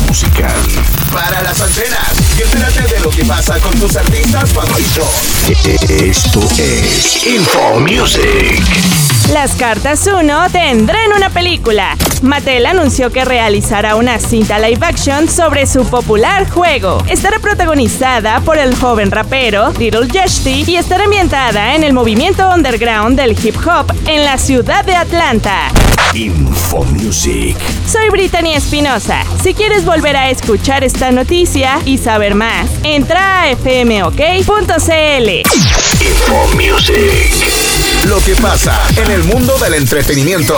musical. Para las antenas y entérate de lo que pasa con tus artistas favoritos. E-, e-, esto es Info Music. Las cartas 1 tendrán una película. Mattel anunció que realizará una cinta live action sobre su popular juego. Estará protagonizada por el joven rapero Little Yachty y estará ambientada en el movimiento underground del hip hop en la ciudad de Atlanta. Info Music. Soy Brittany Espinosa. Si quieres volver a escuchar esta noticia y saber más, entra a fmok.cl. Info Music. Lo que pasa en el mundo del entretenimiento.